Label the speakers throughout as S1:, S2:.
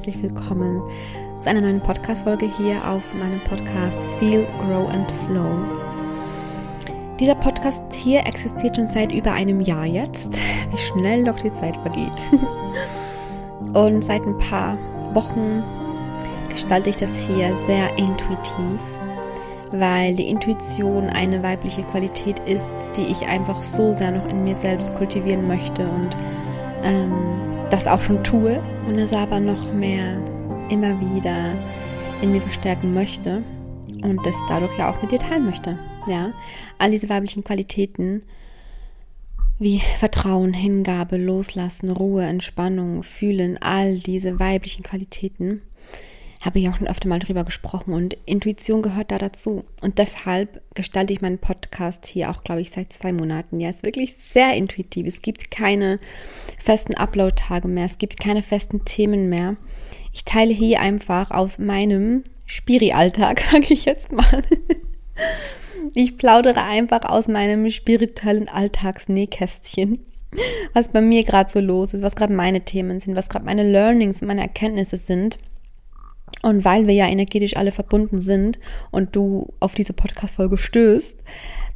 S1: Herzlich willkommen zu einer neuen Podcast-Folge hier auf meinem Podcast Feel, Grow and Flow. Dieser Podcast hier existiert schon seit über einem Jahr jetzt. Wie schnell doch die Zeit vergeht. Und seit ein paar Wochen gestalte ich das hier sehr intuitiv, weil die Intuition eine weibliche Qualität ist, die ich einfach so sehr noch in mir selbst kultivieren möchte und ähm, das auch schon tue und es aber noch mehr immer wieder in mir verstärken möchte und das dadurch ja auch mit dir teilen möchte. Ja, all diese weiblichen Qualitäten wie Vertrauen, Hingabe, Loslassen, Ruhe, Entspannung, Fühlen, all diese weiblichen Qualitäten habe ich auch schon öfter mal drüber gesprochen und Intuition gehört da dazu. Und deshalb gestalte ich meinen Podcast hier auch, glaube ich, seit zwei Monaten. Ja, es ist wirklich sehr intuitiv. Es gibt keine festen Upload-Tage mehr. Es gibt keine festen Themen mehr. Ich teile hier einfach aus meinem Spiri-Alltag, sage ich jetzt mal. Ich plaudere einfach aus meinem spirituellen Alltagsnähkästchen, was bei mir gerade so los ist, was gerade meine Themen sind, was gerade meine Learnings und meine Erkenntnisse sind. Und weil wir ja energetisch alle verbunden sind und du auf diese Podcast-Folge stößt,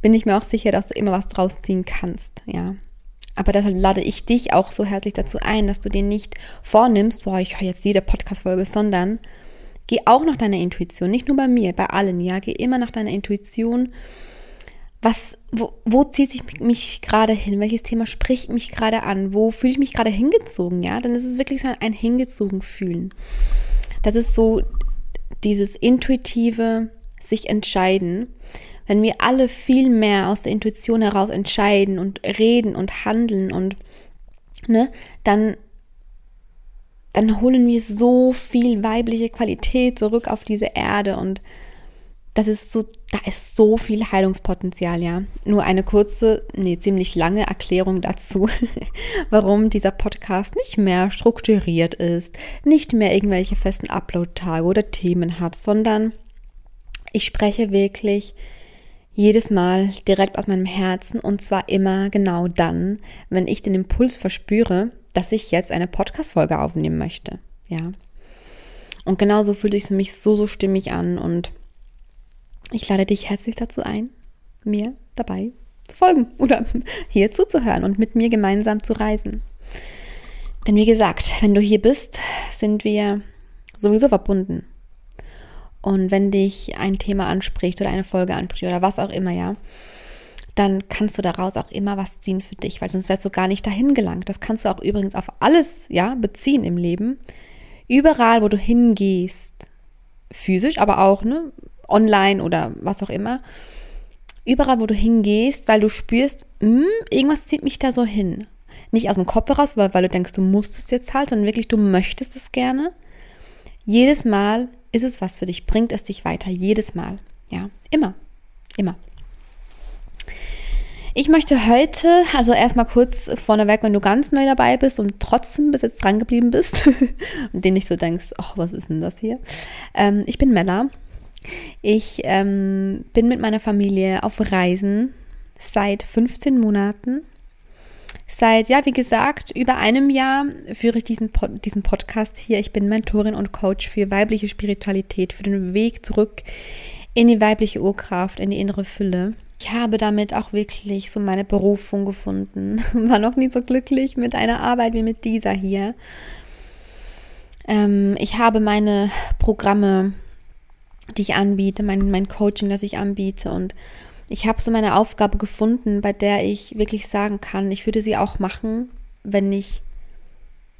S1: bin ich mir auch sicher, dass du immer was draus ziehen kannst, ja. Aber deshalb lade ich dich auch so herzlich dazu ein, dass du dir nicht vornimmst, boah, ich höre jetzt jede Podcast-Folge, sondern geh auch nach deiner Intuition, nicht nur bei mir, bei allen, ja, geh immer nach deiner Intuition. Was, wo, wo zieht sich mich gerade hin? Welches Thema spricht mich gerade an? Wo fühle ich mich gerade hingezogen? Ja, dann ist es wirklich so ein hingezogen fühlen. Das ist so dieses intuitive sich entscheiden. Wenn wir alle viel mehr aus der Intuition heraus entscheiden und reden und handeln und ne, dann dann holen wir so viel weibliche Qualität zurück auf diese Erde und das ist so, da ist so viel Heilungspotenzial, ja. Nur eine kurze, nee, ziemlich lange Erklärung dazu, warum dieser Podcast nicht mehr strukturiert ist, nicht mehr irgendwelche festen Upload-Tage oder Themen hat, sondern ich spreche wirklich jedes Mal direkt aus meinem Herzen und zwar immer genau dann, wenn ich den Impuls verspüre, dass ich jetzt eine Podcast-Folge aufnehmen möchte, ja. Und genauso fühlt sich für mich so, so stimmig an und ich lade dich herzlich dazu ein, mir dabei zu folgen oder hier zuzuhören und mit mir gemeinsam zu reisen. Denn wie gesagt, wenn du hier bist, sind wir sowieso verbunden. Und wenn dich ein Thema anspricht oder eine Folge anspricht oder was auch immer, ja, dann kannst du daraus auch immer was ziehen für dich, weil sonst wärst du gar nicht dahin gelangt. Das kannst du auch übrigens auf alles, ja, beziehen im Leben. Überall, wo du hingehst, physisch, aber auch, ne, online oder was auch immer, überall, wo du hingehst, weil du spürst, mh, hm, irgendwas zieht mich da so hin. Nicht aus dem Kopf heraus, weil, weil du denkst, du musst es jetzt halt, sondern wirklich, du möchtest es gerne. Jedes Mal ist es was für dich, bringt es dich weiter. Jedes Mal. Ja, immer. Immer. Ich möchte heute, also erstmal kurz vorneweg, wenn du ganz neu dabei bist und trotzdem bis jetzt dran geblieben bist und den nicht so denkst, ach, was ist denn das hier? Ähm, ich bin Mella ich ähm, bin mit meiner Familie auf Reisen seit 15 Monaten. Seit, ja, wie gesagt, über einem Jahr führe ich diesen, Pod diesen Podcast hier. Ich bin Mentorin und Coach für weibliche Spiritualität, für den Weg zurück in die weibliche Urkraft, in die innere Fülle. Ich habe damit auch wirklich so meine Berufung gefunden. War noch nie so glücklich mit einer Arbeit wie mit dieser hier. Ähm, ich habe meine Programme die ich anbiete, mein, mein Coaching, das ich anbiete. Und ich habe so meine Aufgabe gefunden, bei der ich wirklich sagen kann, ich würde sie auch machen, wenn ich,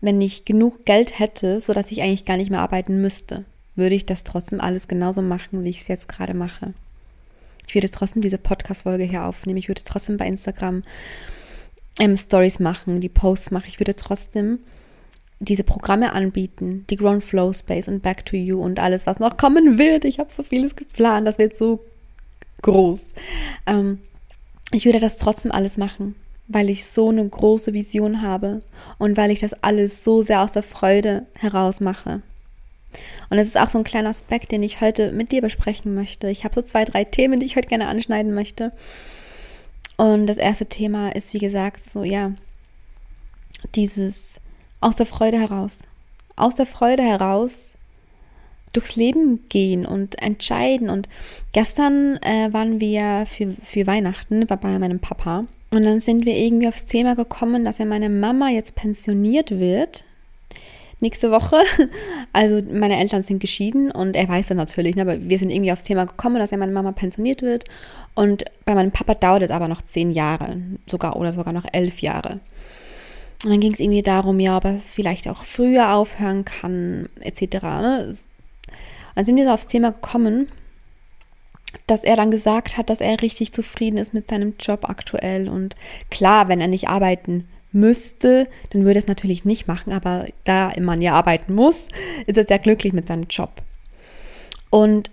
S1: wenn ich genug Geld hätte, sodass ich eigentlich gar nicht mehr arbeiten müsste. Würde ich das trotzdem alles genauso machen, wie ich es jetzt gerade mache. Ich würde trotzdem diese Podcast-Folge hier aufnehmen. Ich würde trotzdem bei Instagram ähm, Stories machen, die Posts machen. Ich würde trotzdem diese Programme anbieten, die Grown Flow Space und Back to You und alles, was noch kommen wird. Ich habe so vieles geplant, das wird so groß. Ähm, ich würde das trotzdem alles machen, weil ich so eine große Vision habe und weil ich das alles so sehr aus der Freude heraus mache. Und das ist auch so ein kleiner Aspekt, den ich heute mit dir besprechen möchte. Ich habe so zwei, drei Themen, die ich heute gerne anschneiden möchte. Und das erste Thema ist, wie gesagt, so, ja, dieses aus der Freude heraus. aus der Freude heraus durchs Leben gehen und entscheiden. Und gestern äh, waren wir für, für Weihnachten bei meinem Papa. Und dann sind wir irgendwie aufs Thema gekommen, dass ja meine Mama jetzt pensioniert wird. Nächste Woche. Also meine Eltern sind geschieden und er weiß das natürlich, ne, aber wir sind irgendwie aufs Thema gekommen, dass ja meine Mama pensioniert wird. Und bei meinem Papa dauert es aber noch zehn Jahre, sogar oder sogar noch elf Jahre. Und dann ging es irgendwie darum, ja, ob er vielleicht auch früher aufhören kann, etc. Ne? Und dann sind wir so aufs Thema gekommen, dass er dann gesagt hat, dass er richtig zufrieden ist mit seinem Job aktuell. Und klar, wenn er nicht arbeiten müsste, dann würde er es natürlich nicht machen, aber da man ja arbeiten muss, ist er sehr glücklich mit seinem Job. Und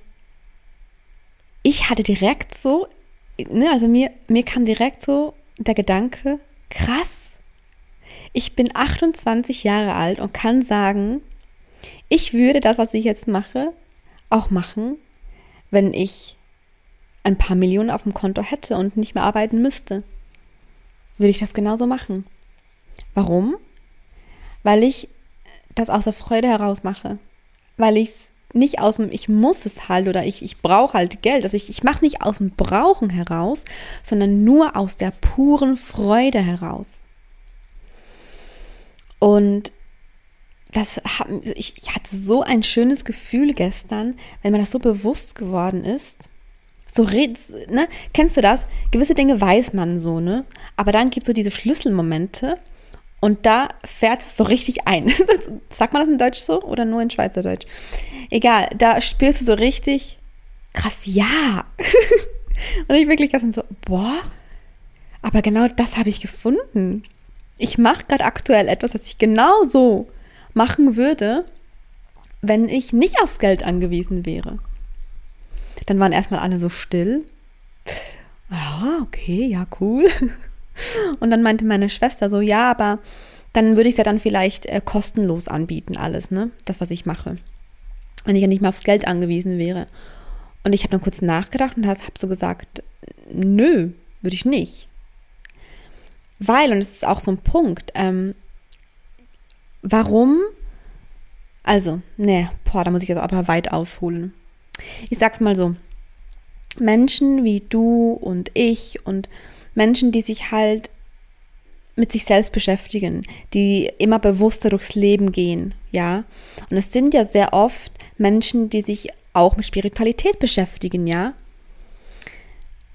S1: ich hatte direkt so, ne, also mir, mir kam direkt so der Gedanke, krass, ich bin 28 Jahre alt und kann sagen, ich würde das, was ich jetzt mache, auch machen, wenn ich ein paar Millionen auf dem Konto hätte und nicht mehr arbeiten müsste. Würde ich das genauso machen. Warum? Weil ich das aus der Freude heraus mache. Weil ich es nicht aus dem Ich muss es halt oder ich, ich brauche halt Geld. Also ich, ich mache es nicht aus dem Brauchen heraus, sondern nur aus der puren Freude heraus. Und das hat, ich, hatte so ein schönes Gefühl gestern, wenn mir das so bewusst geworden ist. So, ne? Kennst du das? Gewisse Dinge weiß man so, ne? Aber dann gibt es so diese Schlüsselmomente und da fährt es so richtig ein. Sagt man das in Deutsch so oder nur in Schweizerdeutsch? Egal, da spürst du so richtig, krass, ja. und ich wirklich gestern so, boah, aber genau das habe ich gefunden. Ich mache gerade aktuell etwas, das ich genau so machen würde, wenn ich nicht aufs Geld angewiesen wäre. Dann waren erstmal alle so still. Ja, okay, ja, cool. Und dann meinte meine Schwester so, ja, aber dann würde ich es ja dann vielleicht äh, kostenlos anbieten, alles, ne? Das, was ich mache. Wenn ich ja nicht mehr aufs Geld angewiesen wäre. Und ich habe dann kurz nachgedacht und habe so gesagt, nö, würde ich nicht. Weil, und das ist auch so ein Punkt, ähm, Warum? Also, ne, boah, da muss ich jetzt aber weit ausholen. Ich sag's mal so. Menschen wie du und ich und Menschen, die sich halt mit sich selbst beschäftigen, die immer bewusster durchs Leben gehen, ja. Und es sind ja sehr oft Menschen, die sich auch mit Spiritualität beschäftigen, ja.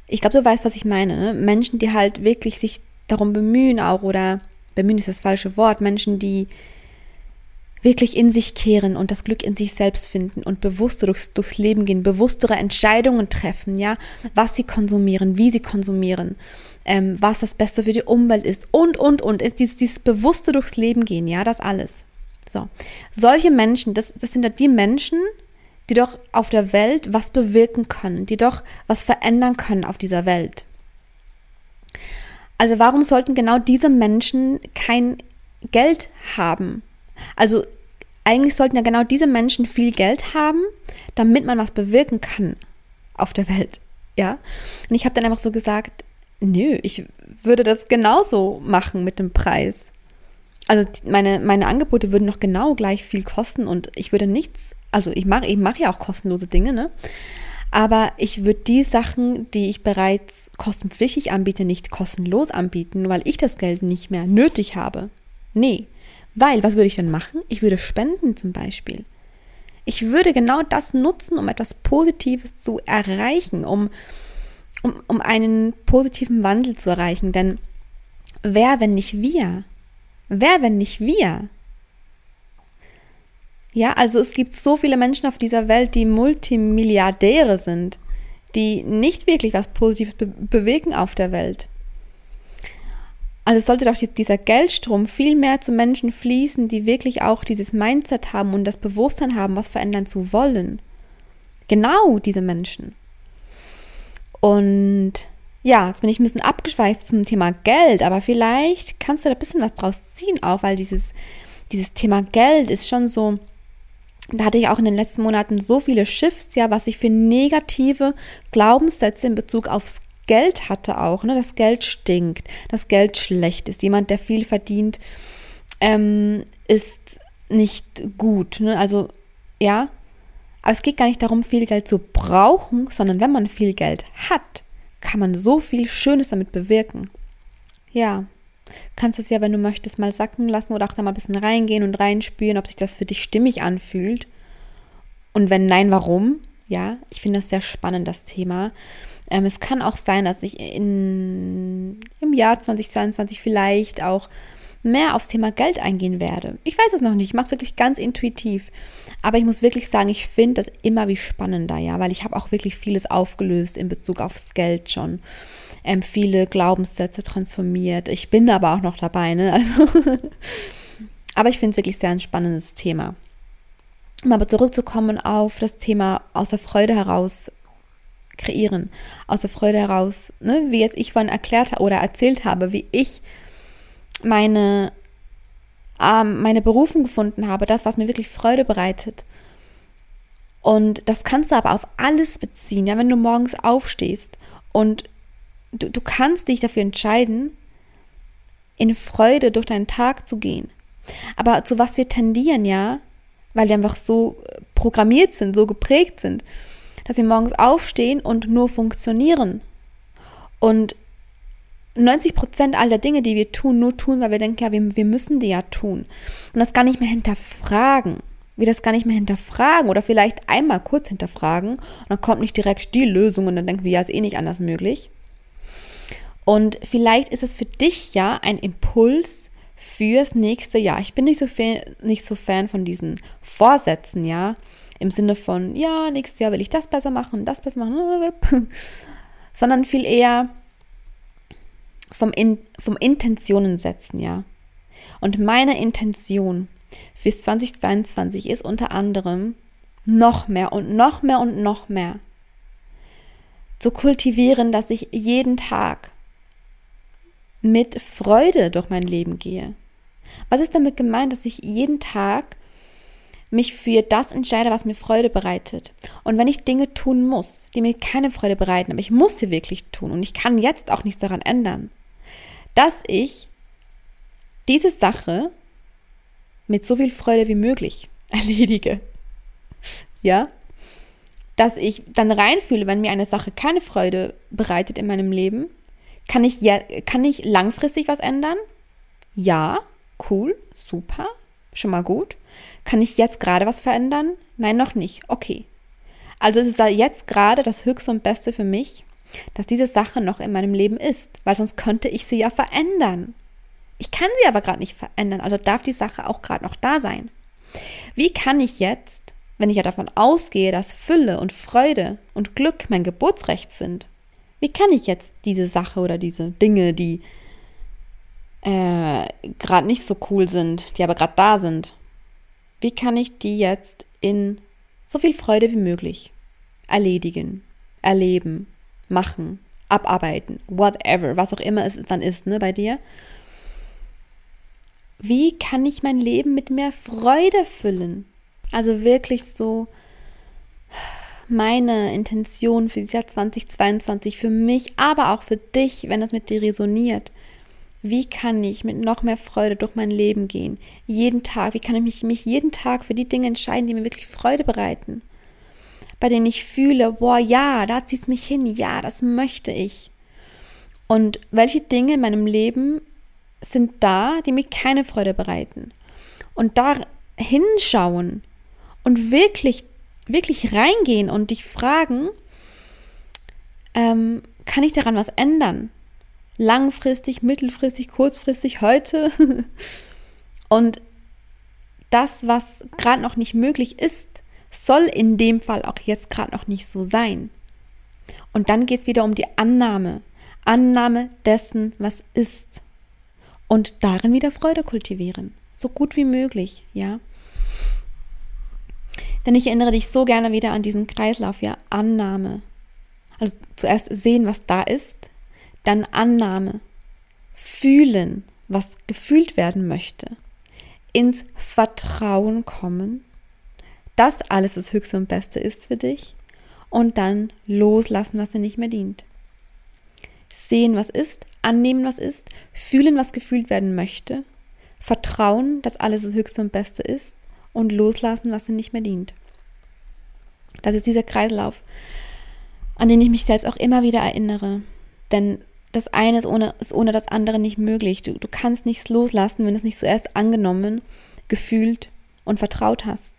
S1: Ich glaube, du weißt, was ich meine. Ne? Menschen, die halt wirklich sich darum bemühen auch oder bemühen ist das falsche Wort. Menschen, die wirklich in sich kehren und das Glück in sich selbst finden und bewusster durchs, durchs Leben gehen, bewusstere Entscheidungen treffen, ja, was sie konsumieren, wie sie konsumieren, ähm, was das Beste für die Umwelt ist und, und, und, ist dieses, dieses bewusste durchs Leben gehen, ja, das alles. So, solche Menschen, das, das sind ja die Menschen, die doch auf der Welt was bewirken können, die doch was verändern können auf dieser Welt. Also warum sollten genau diese Menschen kein Geld haben? Also eigentlich sollten ja genau diese Menschen viel Geld haben, damit man was bewirken kann auf der Welt. Ja. Und ich habe dann einfach so gesagt, nö, ich würde das genauso machen mit dem Preis. Also meine, meine Angebote würden noch genau gleich viel kosten und ich würde nichts, also ich mache ich mache ja auch kostenlose Dinge, ne? Aber ich würde die Sachen, die ich bereits kostenpflichtig anbiete, nicht kostenlos anbieten, weil ich das Geld nicht mehr nötig habe. Nee, weil, was würde ich denn machen? Ich würde spenden zum Beispiel. Ich würde genau das nutzen, um etwas Positives zu erreichen, um, um, um einen positiven Wandel zu erreichen. Denn wer, wenn nicht wir? Wer, wenn nicht wir? Ja, also es gibt so viele Menschen auf dieser Welt, die Multimilliardäre sind, die nicht wirklich was Positives be bewegen auf der Welt. Also sollte doch dieser Geldstrom viel mehr zu Menschen fließen, die wirklich auch dieses Mindset haben und das Bewusstsein haben, was verändern zu wollen. Genau diese Menschen. Und ja, jetzt bin ich ein bisschen abgeschweift zum Thema Geld, aber vielleicht kannst du da ein bisschen was draus ziehen, auch weil dieses, dieses Thema Geld ist schon so, da hatte ich auch in den letzten Monaten so viele Shifts, ja, was ich für negative Glaubenssätze in Bezug aufs Geld hatte auch, ne, das Geld stinkt, das Geld schlecht ist. Jemand, der viel verdient, ähm, ist nicht gut. Ne? Also ja, aber es geht gar nicht darum, viel Geld zu brauchen, sondern wenn man viel Geld hat, kann man so viel Schönes damit bewirken. Ja, kannst es ja, wenn du möchtest, mal sacken lassen oder auch da mal ein bisschen reingehen und reinspüren, ob sich das für dich stimmig anfühlt. Und wenn nein, warum? Ja, ich finde das sehr spannend, das Thema. Ähm, es kann auch sein, dass ich in, im Jahr 2022 vielleicht auch mehr aufs Thema Geld eingehen werde. Ich weiß es noch nicht, ich mache es wirklich ganz intuitiv. Aber ich muss wirklich sagen, ich finde das immer wie spannender, ja, weil ich habe auch wirklich vieles aufgelöst in Bezug aufs Geld schon. Ähm, viele Glaubenssätze transformiert. Ich bin aber auch noch dabei, ne? Also aber ich finde es wirklich sehr ein spannendes Thema. Um aber zurückzukommen auf das Thema aus der Freude heraus kreieren, aus der Freude heraus, ne, wie jetzt ich vorhin erklärt oder erzählt habe, wie ich meine, ähm, meine Berufung gefunden habe, das, was mir wirklich Freude bereitet. Und das kannst du aber auf alles beziehen, ja, wenn du morgens aufstehst und du, du kannst dich dafür entscheiden, in Freude durch deinen Tag zu gehen. Aber zu was wir tendieren, ja, weil wir einfach so programmiert sind, so geprägt sind, dass wir morgens aufstehen und nur funktionieren. Und 90 Prozent aller Dinge, die wir tun, nur tun, weil wir denken, ja, wir, wir müssen die ja tun. Und das gar nicht mehr hinterfragen. Wir das gar nicht mehr hinterfragen oder vielleicht einmal kurz hinterfragen und dann kommt nicht direkt die Lösung und dann denken wir, ja, ist eh nicht anders möglich. Und vielleicht ist es für dich ja ein Impuls fürs nächste Jahr. Ich bin nicht so, fan, nicht so Fan von diesen Vorsätzen, ja, im Sinne von, ja, nächstes Jahr will ich das besser machen, das besser machen, sondern viel eher, vom, In, vom Intentionen setzen, ja. Und meine Intention fürs 2022 ist unter anderem noch mehr und noch mehr und noch mehr zu kultivieren, dass ich jeden Tag mit Freude durch mein Leben gehe. Was ist damit gemeint, dass ich jeden Tag mich für das entscheide, was mir Freude bereitet. Und wenn ich Dinge tun muss, die mir keine Freude bereiten, aber ich muss sie wirklich tun und ich kann jetzt auch nichts daran ändern, dass ich diese Sache mit so viel Freude wie möglich erledige. Ja? Dass ich dann reinfühle, wenn mir eine Sache keine Freude bereitet in meinem Leben, kann ich, ja, kann ich langfristig was ändern? Ja, cool, super, schon mal gut. Kann ich jetzt gerade was verändern? Nein, noch nicht. Okay. Also ist es jetzt gerade das Höchste und Beste für mich, dass diese Sache noch in meinem Leben ist, weil sonst könnte ich sie ja verändern. Ich kann sie aber gerade nicht verändern, also darf die Sache auch gerade noch da sein. Wie kann ich jetzt, wenn ich ja davon ausgehe, dass Fülle und Freude und Glück mein Geburtsrecht sind, wie kann ich jetzt diese Sache oder diese Dinge, die äh, gerade nicht so cool sind, die aber gerade da sind, wie kann ich die jetzt in so viel Freude wie möglich erledigen, erleben, machen, abarbeiten, whatever, was auch immer es dann ist, ne, bei dir. Wie kann ich mein Leben mit mehr Freude füllen? Also wirklich so meine Intention für das Jahr 2022 für mich, aber auch für dich, wenn das mit dir resoniert. Wie kann ich mit noch mehr Freude durch mein Leben gehen? Jeden Tag. Wie kann ich mich, mich jeden Tag für die Dinge entscheiden, die mir wirklich Freude bereiten? bei denen ich fühle, boah, ja, da zieht es mich hin, ja, das möchte ich. Und welche Dinge in meinem Leben sind da, die mir keine Freude bereiten? Und da hinschauen und wirklich, wirklich reingehen und dich fragen, ähm, kann ich daran was ändern? Langfristig, mittelfristig, kurzfristig, heute? und das, was gerade noch nicht möglich ist, soll in dem Fall auch jetzt gerade noch nicht so sein. Und dann geht es wieder um die Annahme. Annahme dessen, was ist. Und darin wieder Freude kultivieren. So gut wie möglich, ja. Denn ich erinnere dich so gerne wieder an diesen Kreislauf, ja. Annahme. Also zuerst sehen, was da ist, dann Annahme. Fühlen, was gefühlt werden möchte. Ins Vertrauen kommen das alles das Höchste und Beste ist für dich und dann loslassen, was dir nicht mehr dient. Sehen, was ist, annehmen, was ist, fühlen, was gefühlt werden möchte, vertrauen, dass alles das Höchste und Beste ist und loslassen, was dir nicht mehr dient. Das ist dieser Kreislauf, an den ich mich selbst auch immer wieder erinnere. Denn das eine ist ohne, ist ohne das andere nicht möglich. Du, du kannst nichts loslassen, wenn du es nicht zuerst angenommen, gefühlt und vertraut hast.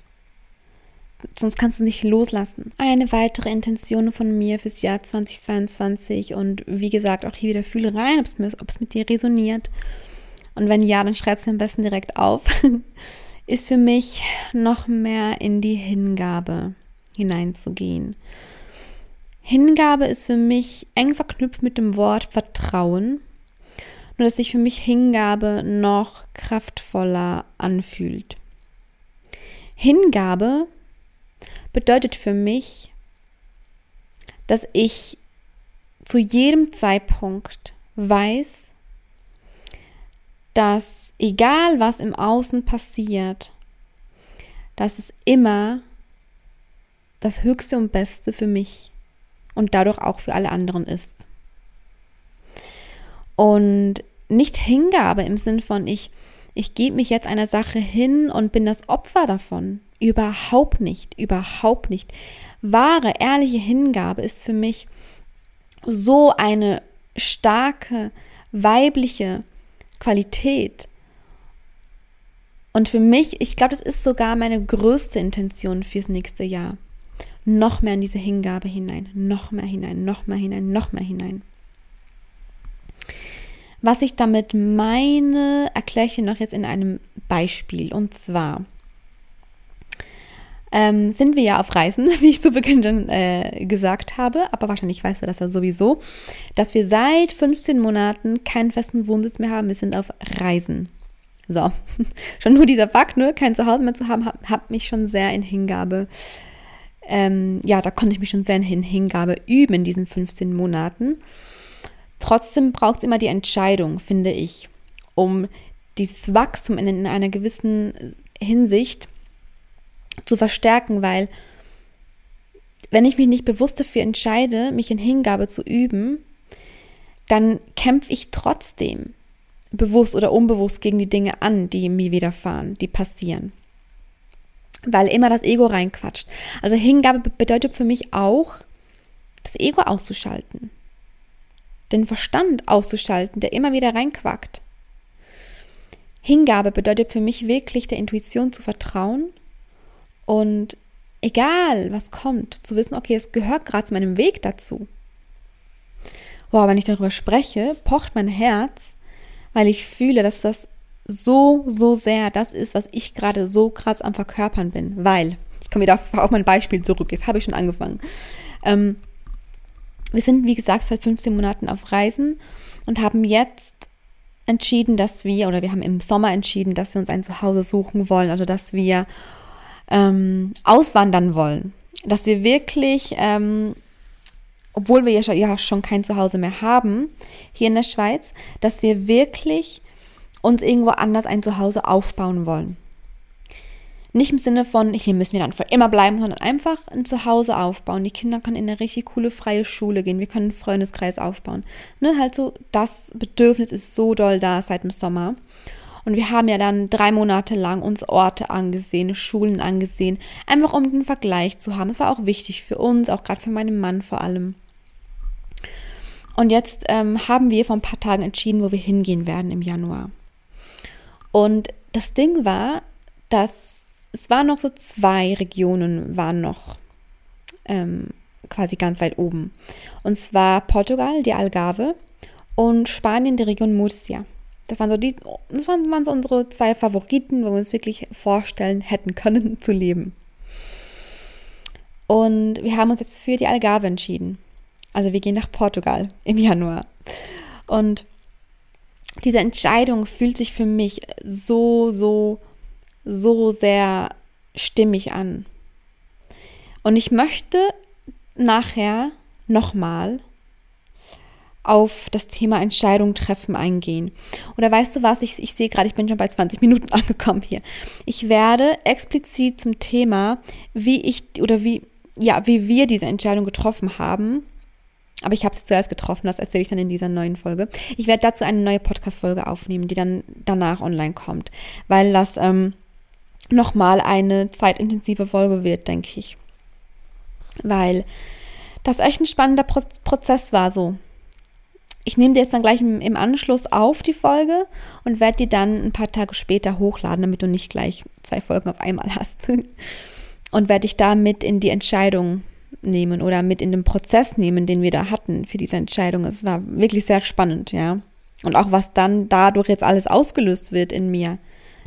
S1: Sonst kannst du es nicht loslassen. Eine weitere Intention von mir fürs Jahr 2022 und wie gesagt, auch hier wieder fühle rein, ob es mit dir resoniert. Und wenn ja, dann schreib es am besten direkt auf. ist für mich noch mehr in die Hingabe hineinzugehen. Hingabe ist für mich eng verknüpft mit dem Wort Vertrauen, nur dass sich für mich Hingabe noch kraftvoller anfühlt. Hingabe bedeutet für mich, dass ich zu jedem Zeitpunkt weiß, dass egal was im Außen passiert, dass es immer das Höchste und Beste für mich und dadurch auch für alle anderen ist. Und nicht Hingabe im Sinn von ich, ich gebe mich jetzt einer Sache hin und bin das Opfer davon. Überhaupt nicht, überhaupt nicht. Wahre, ehrliche Hingabe ist für mich so eine starke, weibliche Qualität. Und für mich, ich glaube, das ist sogar meine größte Intention fürs nächste Jahr noch mehr in diese Hingabe hinein, noch mehr hinein, noch mehr hinein, noch mehr hinein. Was ich damit meine, erkläre ich dir noch jetzt in einem Beispiel. Und zwar ähm, sind wir ja auf Reisen, wie ich zu Beginn schon äh, gesagt habe, aber wahrscheinlich weißt du das ja sowieso, dass wir seit 15 Monaten keinen festen Wohnsitz mehr haben. Wir sind auf Reisen. So, schon nur dieser Fakt, ne, kein Zuhause mehr zu haben, hat, hat mich schon sehr in Hingabe ähm, ja, da konnte ich mich schon sehr in Hingabe üben in diesen 15 Monaten. Trotzdem braucht es immer die Entscheidung, finde ich, um dieses Wachstum in, in einer gewissen Hinsicht zu verstärken, weil wenn ich mich nicht bewusst dafür entscheide, mich in Hingabe zu üben, dann kämpfe ich trotzdem bewusst oder unbewusst gegen die Dinge an, die mir widerfahren, die passieren weil immer das Ego reinquatscht. Also Hingabe bedeutet für mich auch, das Ego auszuschalten. Den Verstand auszuschalten, der immer wieder reinquackt. Hingabe bedeutet für mich wirklich der Intuition zu vertrauen und egal was kommt, zu wissen, okay, es gehört gerade zu meinem Weg dazu. Wow, wenn ich darüber spreche, pocht mein Herz, weil ich fühle, dass das so, so sehr das ist, was ich gerade so krass am Verkörpern bin. Weil, ich komme wieder auf, auf mein Beispiel zurück, jetzt habe ich schon angefangen. Ähm, wir sind, wie gesagt, seit 15 Monaten auf Reisen und haben jetzt entschieden, dass wir, oder wir haben im Sommer entschieden, dass wir uns ein Zuhause suchen wollen, also dass wir ähm, auswandern wollen. Dass wir wirklich, ähm, obwohl wir ja schon kein Zuhause mehr haben hier in der Schweiz, dass wir wirklich uns irgendwo anders ein Zuhause aufbauen wollen. Nicht im Sinne von, hier müssen wir dann für immer bleiben, sondern einfach ein Zuhause aufbauen. Die Kinder können in eine richtig coole freie Schule gehen. Wir können einen Freundeskreis aufbauen. Ne, halt so, das Bedürfnis ist so doll da seit dem Sommer. Und wir haben ja dann drei Monate lang uns Orte angesehen, Schulen angesehen, einfach um den Vergleich zu haben. Das war auch wichtig für uns, auch gerade für meinen Mann vor allem. Und jetzt ähm, haben wir vor ein paar Tagen entschieden, wo wir hingehen werden im Januar. Und das Ding war, dass es waren noch so zwei Regionen, waren noch ähm, quasi ganz weit oben. Und zwar Portugal, die Algarve und Spanien, die Region Murcia. Das waren so die, das waren, waren so unsere zwei Favoriten, wo wir uns wirklich vorstellen hätten können zu leben. Und wir haben uns jetzt für die Algarve entschieden. Also wir gehen nach Portugal im Januar. Und diese Entscheidung fühlt sich für mich so, so, so sehr stimmig an. Und ich möchte nachher nochmal auf das Thema Entscheidung treffen eingehen. Oder weißt du was, ich, ich sehe gerade, ich bin schon bei 20 Minuten angekommen hier. Ich werde explizit zum Thema, wie ich oder wie, ja, wie wir diese Entscheidung getroffen haben, aber ich habe sie zuerst getroffen, das erzähle ich dann in dieser neuen Folge. Ich werde dazu eine neue Podcast-Folge aufnehmen, die dann danach online kommt, weil das ähm, nochmal eine zeitintensive Folge wird, denke ich. Weil das echt ein spannender Pro Prozess war so. Ich nehme dir jetzt dann gleich im, Anschluss auf die Folge und werde die dann ein paar Tage später hochladen, damit du nicht gleich zwei Folgen auf einmal hast. und werde dich da mit in die Entscheidung nehmen oder mit in den Prozess nehmen, den wir da hatten für diese Entscheidung. Es war wirklich sehr spannend, ja. Und auch was dann dadurch jetzt alles ausgelöst wird in mir.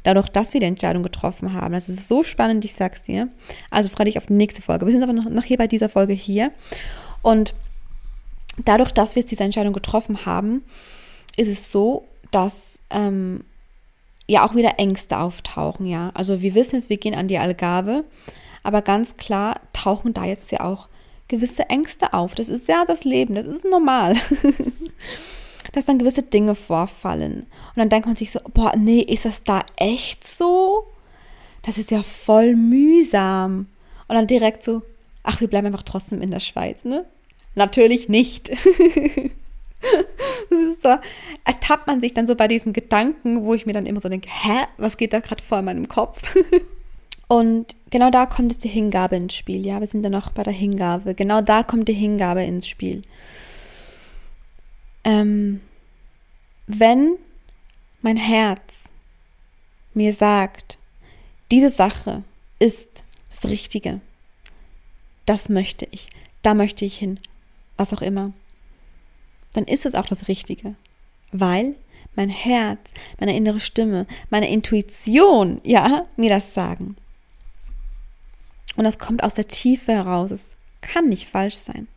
S1: Dadurch, dass wir die Entscheidung getroffen haben. Das ist so spannend, ich sag's dir. Also freue dich auf die nächste Folge. Wir sind aber noch hier bei dieser Folge hier. Und dadurch, dass wir diese Entscheidung getroffen haben, ist es so, dass ähm, ja auch wieder Ängste auftauchen, ja. Also wir wissen jetzt, wir gehen an die Algarve aber ganz klar tauchen da jetzt ja auch gewisse Ängste auf. Das ist ja das Leben, das ist normal. dass dann gewisse Dinge vorfallen. Und dann denkt man sich so, boah, nee, ist das da echt so? Das ist ja voll mühsam. Und dann direkt so, ach, wir bleiben einfach trotzdem in der Schweiz, ne? Natürlich nicht. so, ertappt man sich dann so bei diesen Gedanken, wo ich mir dann immer so denke, hä, was geht da gerade vor in meinem Kopf? Und genau da kommt jetzt die Hingabe ins Spiel. Ja, wir sind ja noch bei der Hingabe. Genau da kommt die Hingabe ins Spiel. Ähm, wenn mein Herz mir sagt, diese Sache ist das Richtige, das möchte ich, da möchte ich hin, was auch immer, dann ist es auch das Richtige, weil mein Herz, meine innere Stimme, meine Intuition, ja, mir das sagen. Und das kommt aus der Tiefe heraus. Es kann nicht falsch sein.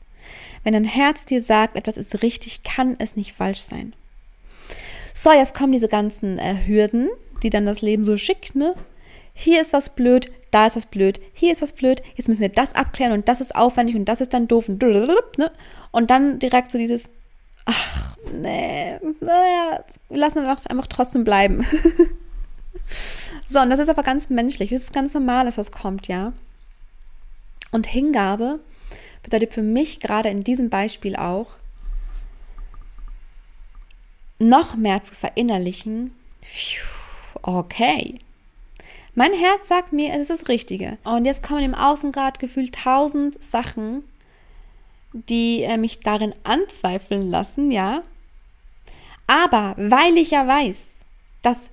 S1: Wenn dein Herz dir sagt, etwas ist richtig, kann es nicht falsch sein. So, jetzt kommen diese ganzen äh, Hürden, die dann das Leben so schickt, ne? Hier ist was blöd, da ist was blöd, hier ist was blöd, jetzt müssen wir das abklären und das ist aufwendig und das ist dann doof und, ne? und dann direkt so dieses, ach, nee, lassen wir einfach trotzdem bleiben. so, und das ist aber ganz menschlich, das ist ganz normal, dass das kommt, ja. Und Hingabe bedeutet für mich gerade in diesem Beispiel auch, noch mehr zu verinnerlichen, okay, mein Herz sagt mir, es ist das Richtige. Und jetzt kommen im Außen gerade gefühlt tausend Sachen, die äh, mich darin anzweifeln lassen, ja. Aber weil ich ja weiß, dass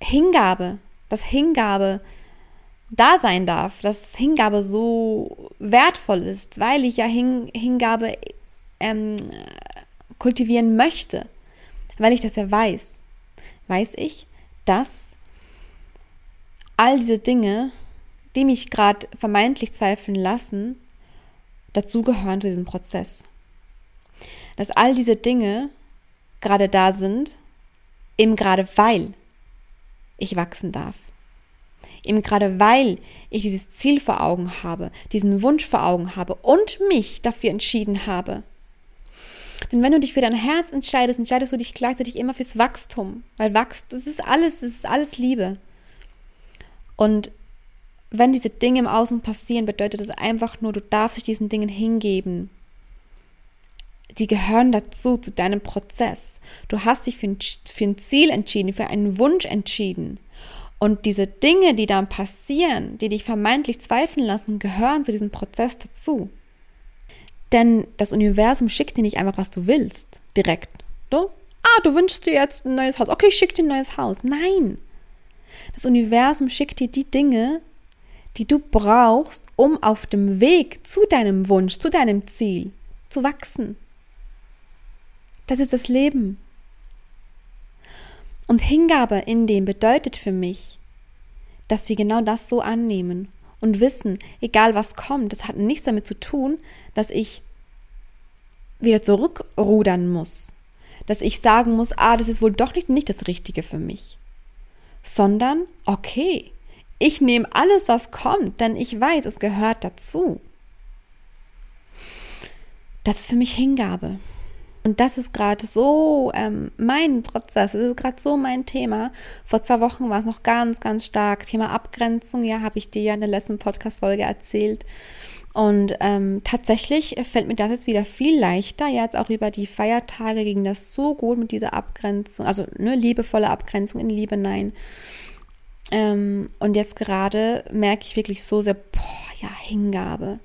S1: Hingabe, dass Hingabe da sein darf, dass Hingabe so wertvoll ist, weil ich ja Hin Hingabe ähm, kultivieren möchte, weil ich das ja weiß, weiß ich, dass all diese Dinge, die mich gerade vermeintlich zweifeln lassen, dazugehören zu diesem Prozess. Dass all diese Dinge gerade da sind, eben gerade weil ich wachsen darf. Eben gerade weil ich dieses Ziel vor Augen habe, diesen Wunsch vor Augen habe und mich dafür entschieden habe. Denn wenn du dich für dein Herz entscheidest, entscheidest du dich gleichzeitig immer fürs Wachstum. Weil Wachst, das ist alles, das ist alles Liebe. Und wenn diese Dinge im Außen passieren, bedeutet das einfach nur, du darfst dich diesen Dingen hingeben. Die gehören dazu, zu deinem Prozess. Du hast dich für ein, Ziel entschieden, für einen Wunsch entschieden. Und diese Dinge, die dann passieren, die dich vermeintlich zweifeln lassen, gehören zu diesem Prozess dazu. Denn das Universum schickt dir nicht einfach, was du willst, direkt. Du? Ah, du wünschst dir jetzt ein neues Haus. Okay, ich schicke dir ein neues Haus. Nein. Das Universum schickt dir die Dinge, die du brauchst, um auf dem Weg zu deinem Wunsch, zu deinem Ziel zu wachsen. Das ist das Leben. Und Hingabe in dem bedeutet für mich, dass wir genau das so annehmen und wissen, egal was kommt, das hat nichts damit zu tun, dass ich wieder zurückrudern muss, dass ich sagen muss, ah, das ist wohl doch nicht, nicht das Richtige für mich, sondern, okay, ich nehme alles, was kommt, denn ich weiß, es gehört dazu. Das ist für mich Hingabe. Und das ist gerade so ähm, mein Prozess, das ist gerade so mein Thema. Vor zwei Wochen war es noch ganz, ganz stark. Thema Abgrenzung, ja, habe ich dir ja in der letzten Podcast-Folge erzählt. Und ähm, tatsächlich fällt mir das jetzt wieder viel leichter. Ja, jetzt auch über die Feiertage ging das so gut mit dieser Abgrenzung. Also ne, liebevolle Abgrenzung in Liebe, nein. Ähm, und jetzt gerade merke ich wirklich so sehr, boah, ja, Hingabe.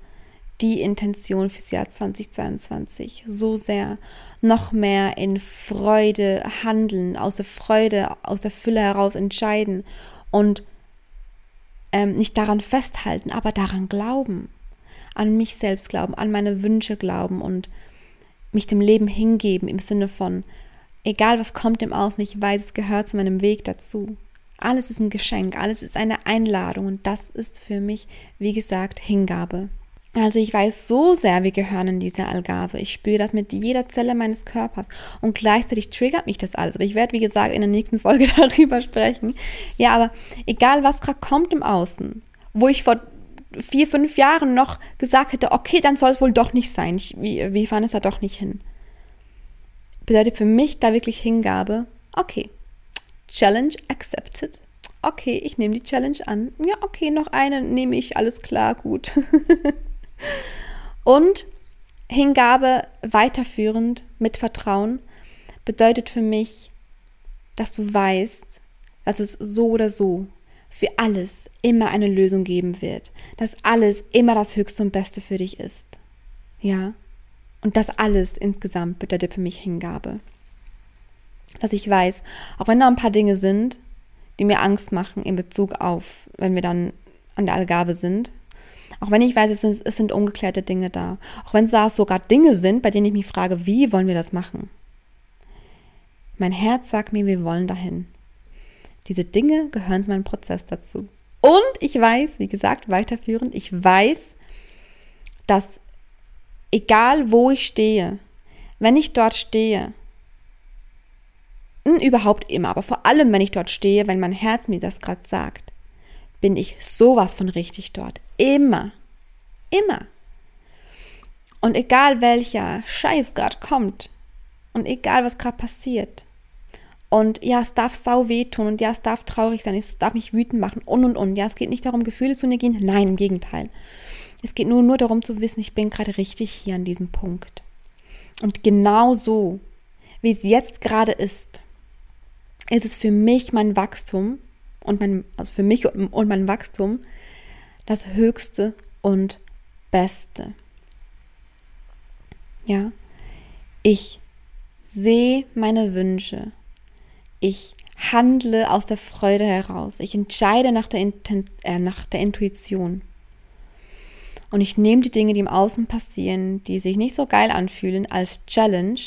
S1: Die Intention fürs Jahr 2022. So sehr noch mehr in Freude handeln, aus der Freude, aus der Fülle heraus entscheiden und ähm, nicht daran festhalten, aber daran glauben. An mich selbst glauben, an meine Wünsche glauben und mich dem Leben hingeben im Sinne von, egal was kommt im Außen, ich weiß, es gehört zu meinem Weg dazu. Alles ist ein Geschenk, alles ist eine Einladung und das ist für mich, wie gesagt, Hingabe. Also ich weiß so sehr, wir gehören in diese Allgabe. Ich spüre das mit jeder Zelle meines Körpers und gleichzeitig triggert mich das alles. Aber ich werde, wie gesagt, in der nächsten Folge darüber sprechen. Ja, aber egal, was gerade kommt im Außen, wo ich vor vier, fünf Jahren noch gesagt hätte, okay, dann soll es wohl doch nicht sein. Ich, wie, wie fand es da doch nicht hin? Bedeutet für mich da wirklich Hingabe, okay, Challenge accepted. Okay, ich nehme die Challenge an. Ja, okay, noch eine nehme ich, alles klar, gut. Und Hingabe weiterführend mit Vertrauen bedeutet für mich, dass du weißt, dass es so oder so für alles immer eine Lösung geben wird, dass alles immer das Höchste und Beste für dich ist. Ja? Und das alles insgesamt bedeutet für mich Hingabe. Dass ich weiß, auch wenn da ein paar Dinge sind, die mir Angst machen in Bezug auf, wenn wir dann an der Allgabe sind, auch wenn ich weiß, es sind, es sind ungeklärte Dinge da. Auch wenn es sogar Dinge sind, bei denen ich mich frage, wie wollen wir das machen? Mein Herz sagt mir, wir wollen dahin. Diese Dinge gehören zu meinem Prozess dazu. Und ich weiß, wie gesagt, weiterführend, ich weiß, dass egal wo ich stehe, wenn ich dort stehe, hm, überhaupt immer, aber vor allem, wenn ich dort stehe, wenn mein Herz mir das gerade sagt, bin ich sowas von richtig dort. Immer. Immer. Und egal welcher Scheiß gerade kommt und egal was gerade passiert. Und ja, es darf sau wehtun und ja, es darf traurig sein, es darf mich wütend machen und und und. Ja, es geht nicht darum, Gefühle zu negieren. Nein, im Gegenteil. Es geht nur, nur darum zu wissen, ich bin gerade richtig hier an diesem Punkt. Und genau so, wie es jetzt gerade ist, ist es für mich mein Wachstum und mein, also für mich und mein Wachstum das Höchste und Beste. Ja, ich sehe meine Wünsche. Ich handle aus der Freude heraus. Ich entscheide nach der, Inten äh, nach der Intuition. Und ich nehme die Dinge, die im Außen passieren, die sich nicht so geil anfühlen, als Challenge,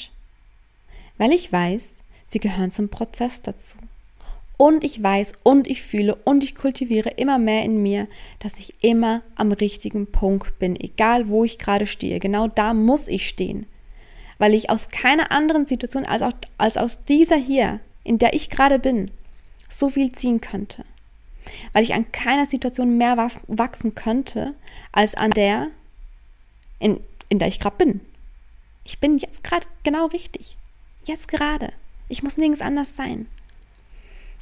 S1: weil ich weiß, sie gehören zum Prozess dazu. Und ich weiß und ich fühle und ich kultiviere immer mehr in mir, dass ich immer am richtigen Punkt bin, egal wo ich gerade stehe. Genau da muss ich stehen. Weil ich aus keiner anderen Situation als, auch, als aus dieser hier, in der ich gerade bin, so viel ziehen könnte. Weil ich an keiner Situation mehr wachsen könnte, als an der, in, in der ich gerade bin. Ich bin jetzt gerade genau richtig. Jetzt gerade. Ich muss nirgends anders sein.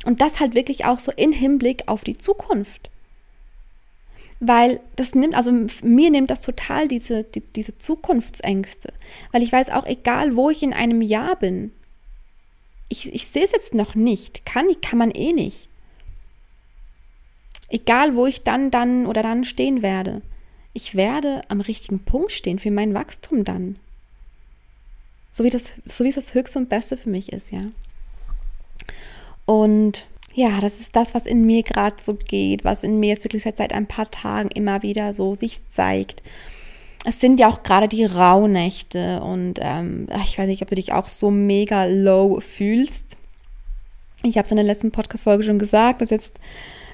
S1: Und das halt wirklich auch so in Hinblick auf die Zukunft. Weil das nimmt, also mir nimmt das total diese, die, diese Zukunftsängste. Weil ich weiß auch, egal wo ich in einem Jahr bin, ich, ich sehe es jetzt noch nicht. Kann, kann man eh nicht. Egal wo ich dann, dann oder dann stehen werde. Ich werde am richtigen Punkt stehen für mein Wachstum dann. So wie, das, so wie es das Höchste und Beste für mich ist, ja. Und ja, das ist das, was in mir gerade so geht, was in mir jetzt wirklich seit, seit ein paar Tagen immer wieder so sich zeigt. Es sind ja auch gerade die Rauhnächte und ähm, ich weiß nicht, ob du dich auch so mega low fühlst. Ich habe es in der letzten Podcast-Folge schon gesagt, dass jetzt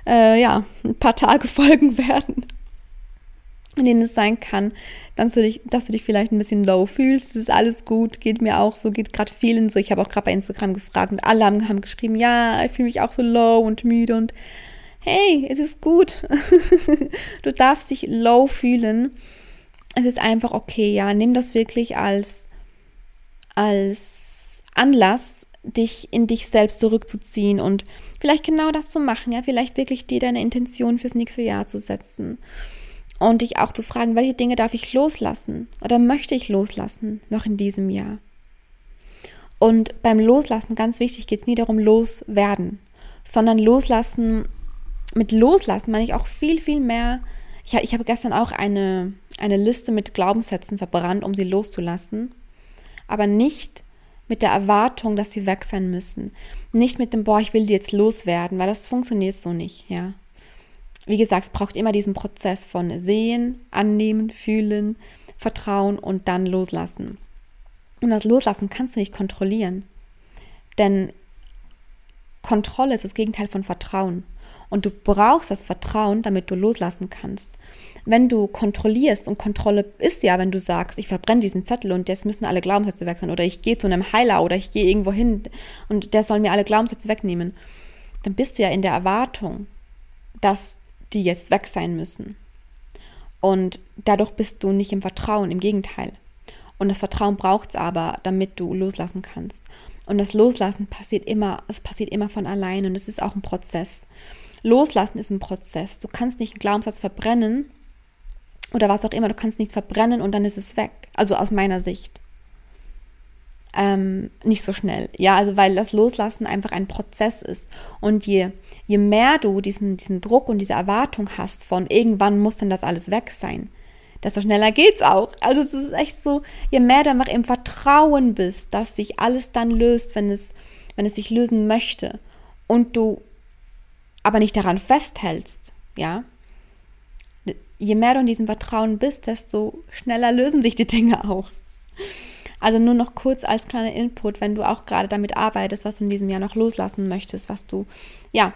S1: äh, ja ein paar Tage folgen werden in denen es sein kann, dass du, dich, dass du dich vielleicht ein bisschen low fühlst. Das ist alles gut, geht mir auch so, geht gerade vielen so. Ich habe auch gerade bei Instagram gefragt und alle haben, haben geschrieben, ja, ich fühle mich auch so low und müde und hey, es ist gut. du darfst dich low fühlen. Es ist einfach okay, ja. Nimm das wirklich als, als Anlass, dich in dich selbst zurückzuziehen und vielleicht genau das zu machen, ja, vielleicht wirklich dir deine Intention fürs nächste Jahr zu setzen und dich auch zu fragen, welche Dinge darf ich loslassen oder möchte ich loslassen noch in diesem Jahr. Und beim Loslassen, ganz wichtig, geht es nie darum, loswerden, sondern loslassen mit Loslassen meine ich auch viel, viel mehr. Ich, ich habe gestern auch eine, eine Liste mit Glaubenssätzen verbrannt, um sie loszulassen. Aber nicht mit der Erwartung, dass sie weg sein müssen. Nicht mit dem, boah, ich will die jetzt loswerden, weil das funktioniert so nicht, ja. Wie gesagt, es braucht immer diesen Prozess von sehen, annehmen, fühlen, vertrauen und dann loslassen. Und das Loslassen kannst du nicht kontrollieren. Denn Kontrolle ist das Gegenteil von Vertrauen. Und du brauchst das Vertrauen, damit du loslassen kannst. Wenn du kontrollierst, und Kontrolle ist ja, wenn du sagst, ich verbrenne diesen Zettel und jetzt müssen alle Glaubenssätze weg sein, oder ich gehe zu einem Heiler oder ich gehe irgendwo hin und der soll mir alle Glaubenssätze wegnehmen, dann bist du ja in der Erwartung, dass die jetzt weg sein müssen. Und dadurch bist du nicht im Vertrauen, im Gegenteil. Und das Vertrauen braucht es aber, damit du loslassen kannst. Und das Loslassen passiert immer, es passiert immer von alleine und es ist auch ein Prozess. Loslassen ist ein Prozess. Du kannst nicht einen Glaubenssatz verbrennen oder was auch immer, du kannst nichts verbrennen und dann ist es weg. Also aus meiner Sicht. Ähm, nicht so schnell. Ja, also weil das Loslassen einfach ein Prozess ist. Und je, je mehr du diesen, diesen Druck und diese Erwartung hast von irgendwann muss denn das alles weg sein, desto schneller geht's auch. Also es ist echt so, je mehr du einfach im Vertrauen bist, dass sich alles dann löst, wenn es, wenn es sich lösen möchte und du aber nicht daran festhältst, ja, je mehr du in diesem Vertrauen bist, desto schneller lösen sich die Dinge auch. Also nur noch kurz als kleiner Input, wenn du auch gerade damit arbeitest, was du in diesem Jahr noch loslassen möchtest, was du, ja,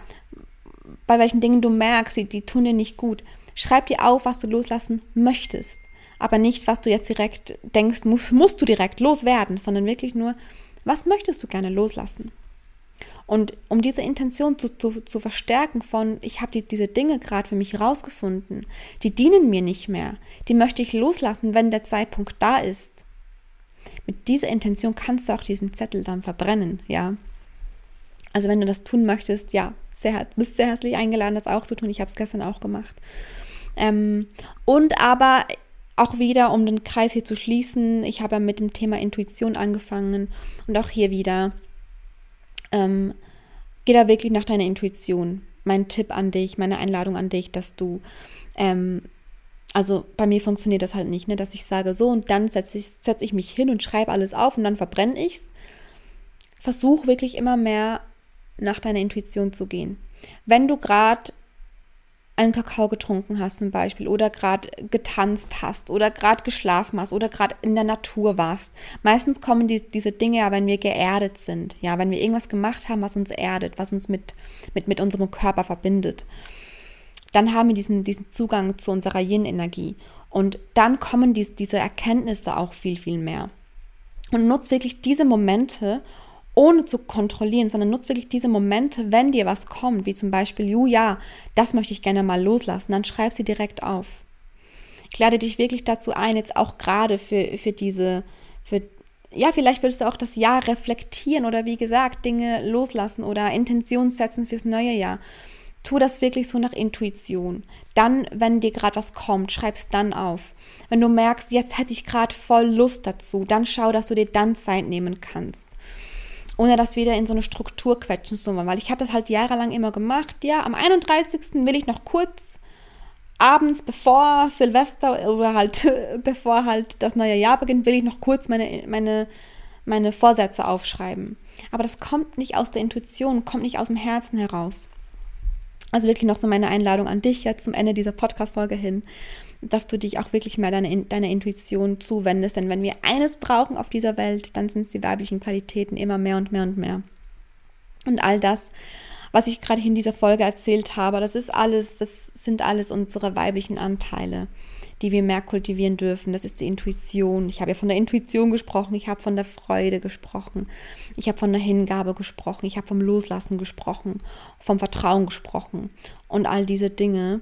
S1: bei welchen Dingen du merkst, die, die tun dir nicht gut. Schreib dir auf, was du loslassen möchtest. Aber nicht, was du jetzt direkt denkst, musst, musst du direkt loswerden, sondern wirklich nur, was möchtest du gerne loslassen? Und um diese Intention zu, zu, zu verstärken von, ich habe die, diese Dinge gerade für mich rausgefunden, die dienen mir nicht mehr, die möchte ich loslassen, wenn der Zeitpunkt da ist. Mit dieser Intention kannst du auch diesen Zettel dann verbrennen, ja. Also wenn du das tun möchtest, ja, sehr, bist sehr herzlich eingeladen, das auch zu tun. Ich habe es gestern auch gemacht. Ähm, und aber auch wieder, um den Kreis hier zu schließen, ich habe ja mit dem Thema Intuition angefangen und auch hier wieder ähm, geh da wirklich nach deiner Intuition. Mein Tipp an dich, meine Einladung an dich, dass du, ähm, also bei mir funktioniert das halt nicht, ne, dass ich sage, so und dann setze ich, setz ich mich hin und schreibe alles auf und dann verbrenne ich es. Versuch wirklich immer mehr nach deiner Intuition zu gehen. Wenn du gerade einen Kakao getrunken hast zum Beispiel oder gerade getanzt hast oder gerade geschlafen hast oder gerade in der Natur warst. Meistens kommen die, diese Dinge ja, wenn wir geerdet sind, ja, wenn wir irgendwas gemacht haben, was uns erdet, was uns mit, mit, mit unserem Körper verbindet. Dann haben wir diesen, diesen Zugang zu unserer Yin-Energie und dann kommen dies, diese Erkenntnisse auch viel, viel mehr. Und nutzt wirklich diese Momente, ohne zu kontrollieren, sondern nutzt wirklich diese Momente, wenn dir was kommt, wie zum Beispiel, ju, ja, das möchte ich gerne mal loslassen, dann schreib sie direkt auf. Ich lade dich wirklich dazu ein, jetzt auch gerade für, für diese, für, ja, vielleicht willst du auch das Jahr reflektieren oder wie gesagt, Dinge loslassen oder Intention setzen fürs neue Jahr. Tu das wirklich so nach Intuition. Dann, wenn dir gerade was kommt, schreib es dann auf. Wenn du merkst, jetzt hätte ich gerade voll Lust dazu, dann schau, dass du dir dann Zeit nehmen kannst ohne das wieder in so eine Struktur quetschen zu wollen. Weil ich habe das halt jahrelang immer gemacht. Ja, am 31. will ich noch kurz abends, bevor Silvester oder halt bevor halt das neue Jahr beginnt, will ich noch kurz meine, meine, meine Vorsätze aufschreiben. Aber das kommt nicht aus der Intuition, kommt nicht aus dem Herzen heraus. Also wirklich noch so meine Einladung an dich jetzt zum Ende dieser Podcast-Folge hin dass du dich auch wirklich mehr deiner, deiner Intuition zuwendest. Denn wenn wir eines brauchen auf dieser Welt, dann sind es die weiblichen Qualitäten immer mehr und mehr und mehr. Und all das, was ich gerade in dieser Folge erzählt habe, das ist alles, das sind alles unsere weiblichen Anteile, die wir mehr kultivieren dürfen. Das ist die Intuition. Ich habe ja von der Intuition gesprochen, ich habe von der Freude gesprochen, ich habe von der Hingabe gesprochen, ich habe vom Loslassen gesprochen, vom Vertrauen gesprochen. Und all diese Dinge,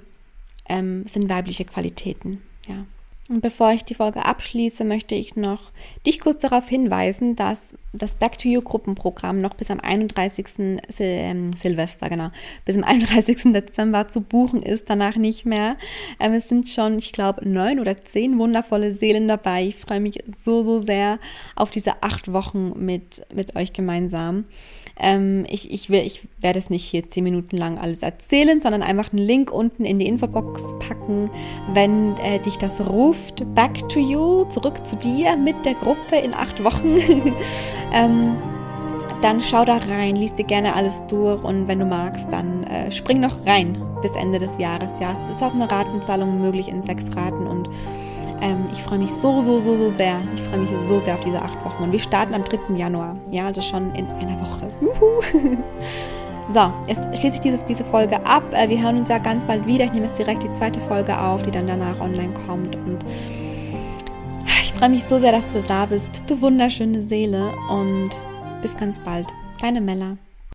S1: ähm, sind weibliche Qualitäten. Ja. Und bevor ich die Folge abschließe, möchte ich noch dich kurz darauf hinweisen, dass das Back to You Gruppenprogramm noch bis am 31. Sil ähm, Silvester, genau, bis am 31. Dezember zu buchen ist, danach nicht mehr. Ähm, es sind schon, ich glaube, neun oder zehn wundervolle Seelen dabei. Ich freue mich so, so sehr auf diese acht Wochen mit, mit euch gemeinsam. Ähm, ich, ich, ich werde es nicht hier zehn Minuten lang alles erzählen, sondern einfach einen Link unten in die Infobox packen, wenn äh, dich das ruft. Back to you, zurück zu dir mit der Gruppe in acht Wochen. ähm, dann schau da rein, liest dir gerne alles durch und wenn du magst, dann äh, spring noch rein bis Ende des Jahres. Ja, es ist auch eine Ratenzahlung möglich in sechs Raten und ähm, ich freue mich so, so, so, so sehr. Ich freue mich so sehr auf diese acht Wochen. Und wir starten am 3. Januar. Ja, also schon in einer Woche. Juhu. So, jetzt schließe ich diese, diese Folge ab. Äh, wir hören uns ja ganz bald wieder. Ich nehme jetzt direkt die zweite Folge auf, die dann danach online kommt. Und ich freue mich so sehr, dass du da bist. Du wunderschöne Seele. Und bis ganz bald. Deine Mella.